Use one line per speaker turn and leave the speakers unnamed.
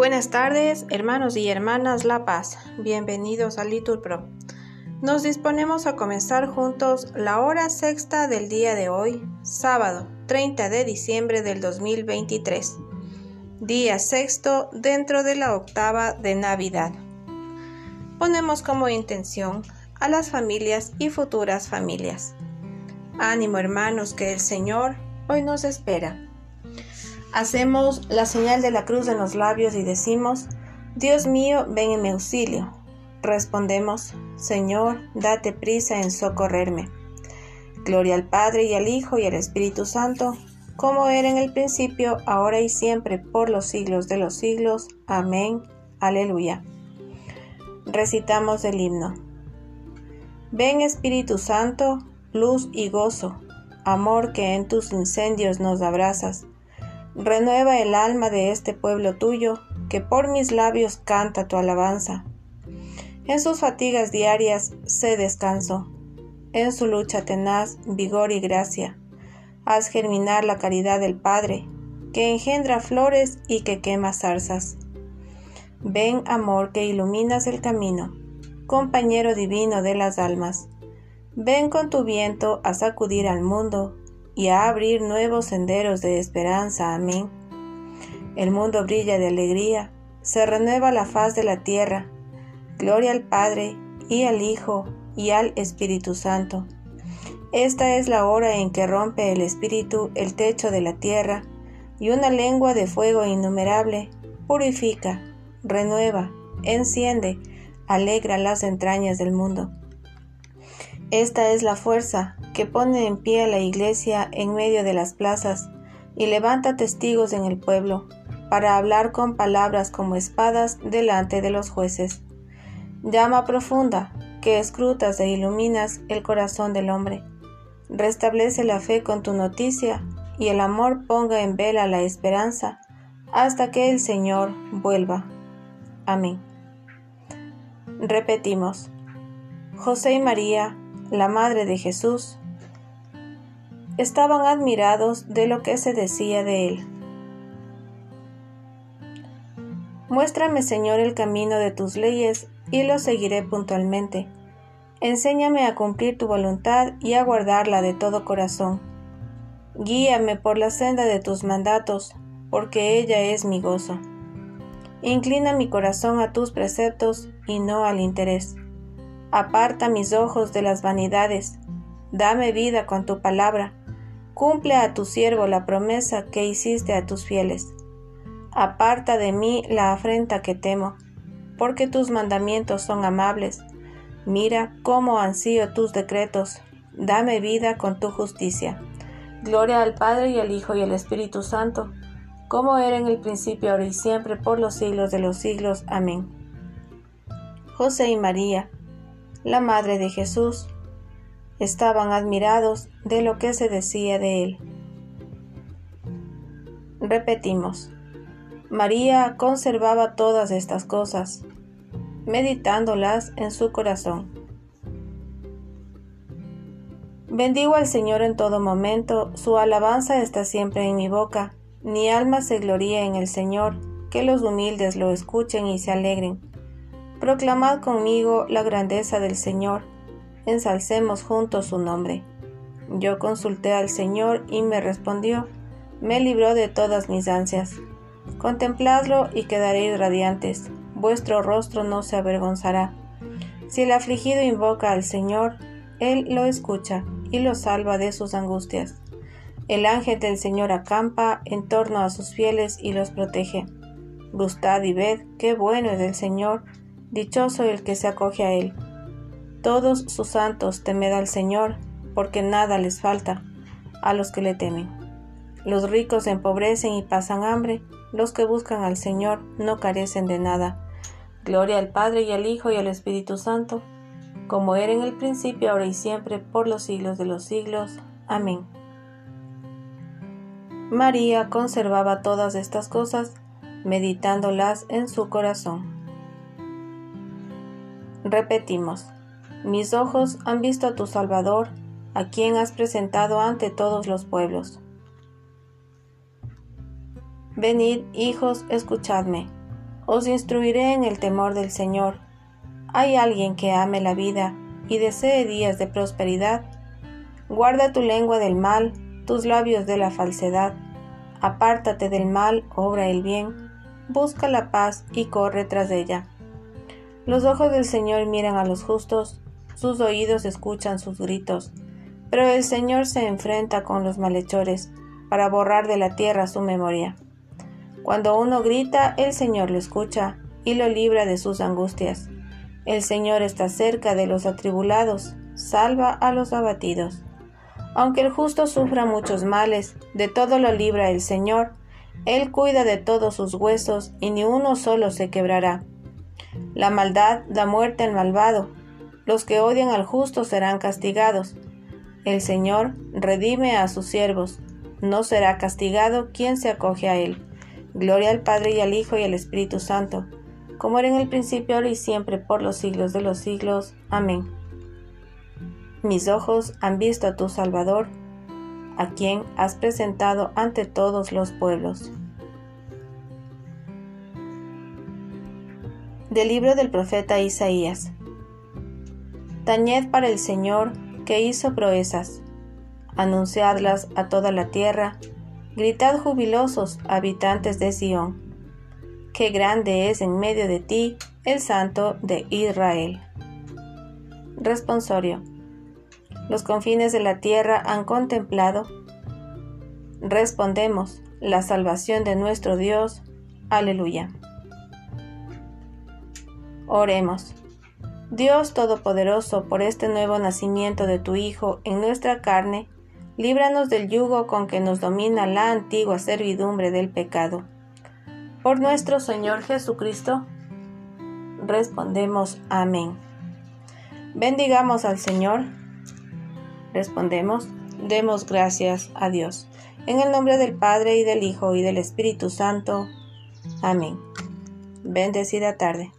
Buenas tardes, hermanos y hermanas La Paz. Bienvenidos a Litur Pro. Nos disponemos a comenzar juntos la hora sexta del día de hoy, sábado 30 de diciembre del 2023, día sexto dentro de la octava de Navidad. Ponemos como intención a las familias y futuras familias. Ánimo hermanos que el Señor hoy nos espera. Hacemos la señal de la cruz en los labios y decimos, Dios mío, ven en mi auxilio. Respondemos, Señor, date prisa en socorrerme. Gloria al Padre y al Hijo y al Espíritu Santo, como era en el principio, ahora y siempre, por los siglos de los siglos. Amén. Aleluya. Recitamos el himno. Ven Espíritu Santo, luz y gozo, amor que en tus incendios nos abrazas Renueva el alma de este pueblo tuyo, que por mis labios canta tu alabanza. En sus fatigas diarias sé descanso, en su lucha tenaz vigor y gracia. Haz germinar la caridad del Padre, que engendra flores y que quema zarzas. Ven, amor, que iluminas el camino, compañero divino de las almas. Ven con tu viento a sacudir al mundo y a abrir nuevos senderos de esperanza. Amén. El mundo brilla de alegría, se renueva la faz de la tierra. Gloria al Padre, y al Hijo, y al Espíritu Santo. Esta es la hora en que rompe el Espíritu el techo de la tierra, y una lengua de fuego innumerable purifica, renueva, enciende, alegra las entrañas del mundo. Esta es la fuerza que pone en pie la iglesia en medio de las plazas y levanta testigos en el pueblo para hablar con palabras como espadas delante de los jueces. Llama profunda que escrutas e iluminas el corazón del hombre. Restablece la fe con tu noticia y el amor ponga en vela la esperanza hasta que el Señor vuelva. Amén. Repetimos. José y María la madre de Jesús, estaban admirados de lo que se decía de él. Muéstrame, Señor, el camino de tus leyes y lo seguiré puntualmente. Enséñame a cumplir tu voluntad y a guardarla de todo corazón. Guíame por la senda de tus mandatos, porque ella es mi gozo. Inclina mi corazón a tus preceptos y no al interés. Aparta mis ojos de las vanidades, dame vida con tu palabra, cumple a tu siervo la promesa que hiciste a tus fieles. Aparta de mí la afrenta que temo, porque tus mandamientos son amables. Mira cómo ansío tus decretos, dame vida con tu justicia. Gloria al Padre y al Hijo y al Espíritu Santo, como era en el principio, ahora y siempre, por los siglos de los siglos. Amén. José y María, la madre de Jesús, estaban admirados de lo que se decía de él. Repetimos, María conservaba todas estas cosas, meditándolas en su corazón. Bendigo al Señor en todo momento, su alabanza está siempre en mi boca, mi alma se gloría en el Señor, que los humildes lo escuchen y se alegren. Proclamad conmigo la grandeza del Señor, ensalcemos juntos su nombre. Yo consulté al Señor y me respondió, me libró de todas mis ansias. Contempladlo y quedaréis radiantes, vuestro rostro no se avergonzará. Si el afligido invoca al Señor, Él lo escucha y lo salva de sus angustias. El ángel del Señor acampa en torno a sus fieles y los protege. Gustad y ved qué bueno es el Señor, Dichoso el que se acoge a él. Todos sus santos temed al Señor, porque nada les falta a los que le temen. Los ricos empobrecen y pasan hambre, los que buscan al Señor no carecen de nada. Gloria al Padre y al Hijo y al Espíritu Santo, como era en el principio, ahora y siempre, por los siglos de los siglos. Amén. María conservaba todas estas cosas, meditándolas en su corazón. Repetimos, mis ojos han visto a tu Salvador, a quien has presentado ante todos los pueblos. Venid, hijos, escuchadme. Os instruiré en el temor del Señor. ¿Hay alguien que ame la vida y desee días de prosperidad? Guarda tu lengua del mal, tus labios de la falsedad. Apártate del mal, obra el bien, busca la paz y corre tras ella. Los ojos del Señor miran a los justos, sus oídos escuchan sus gritos, pero el Señor se enfrenta con los malhechores para borrar de la tierra su memoria. Cuando uno grita, el Señor lo escucha y lo libra de sus angustias. El Señor está cerca de los atribulados, salva a los abatidos. Aunque el justo sufra muchos males, de todo lo libra el Señor, Él cuida de todos sus huesos y ni uno solo se quebrará. La maldad da muerte al malvado, los que odian al justo serán castigados. El Señor redime a sus siervos, no será castigado quien se acoge a Él. Gloria al Padre y al Hijo y al Espíritu Santo, como era en el principio, ahora y siempre, por los siglos de los siglos. Amén. Mis ojos han visto a tu Salvador, a quien has presentado ante todos los pueblos. Del libro del profeta Isaías. Tañed para el Señor que hizo proezas, anunciadlas a toda la tierra, Gritad jubilosos, habitantes de Sión. Qué grande es en medio de ti el Santo de Israel. Responsorio. Los confines de la tierra han contemplado. Respondemos, la salvación de nuestro Dios. Aleluya. Oremos. Dios Todopoderoso, por este nuevo nacimiento de tu Hijo en nuestra carne, líbranos del yugo con que nos domina la antigua servidumbre del pecado. Por nuestro Señor Jesucristo, respondemos amén. Bendigamos al Señor. Respondemos, demos gracias a Dios. En el nombre del Padre y del Hijo y del Espíritu Santo. Amén. Bendecida tarde.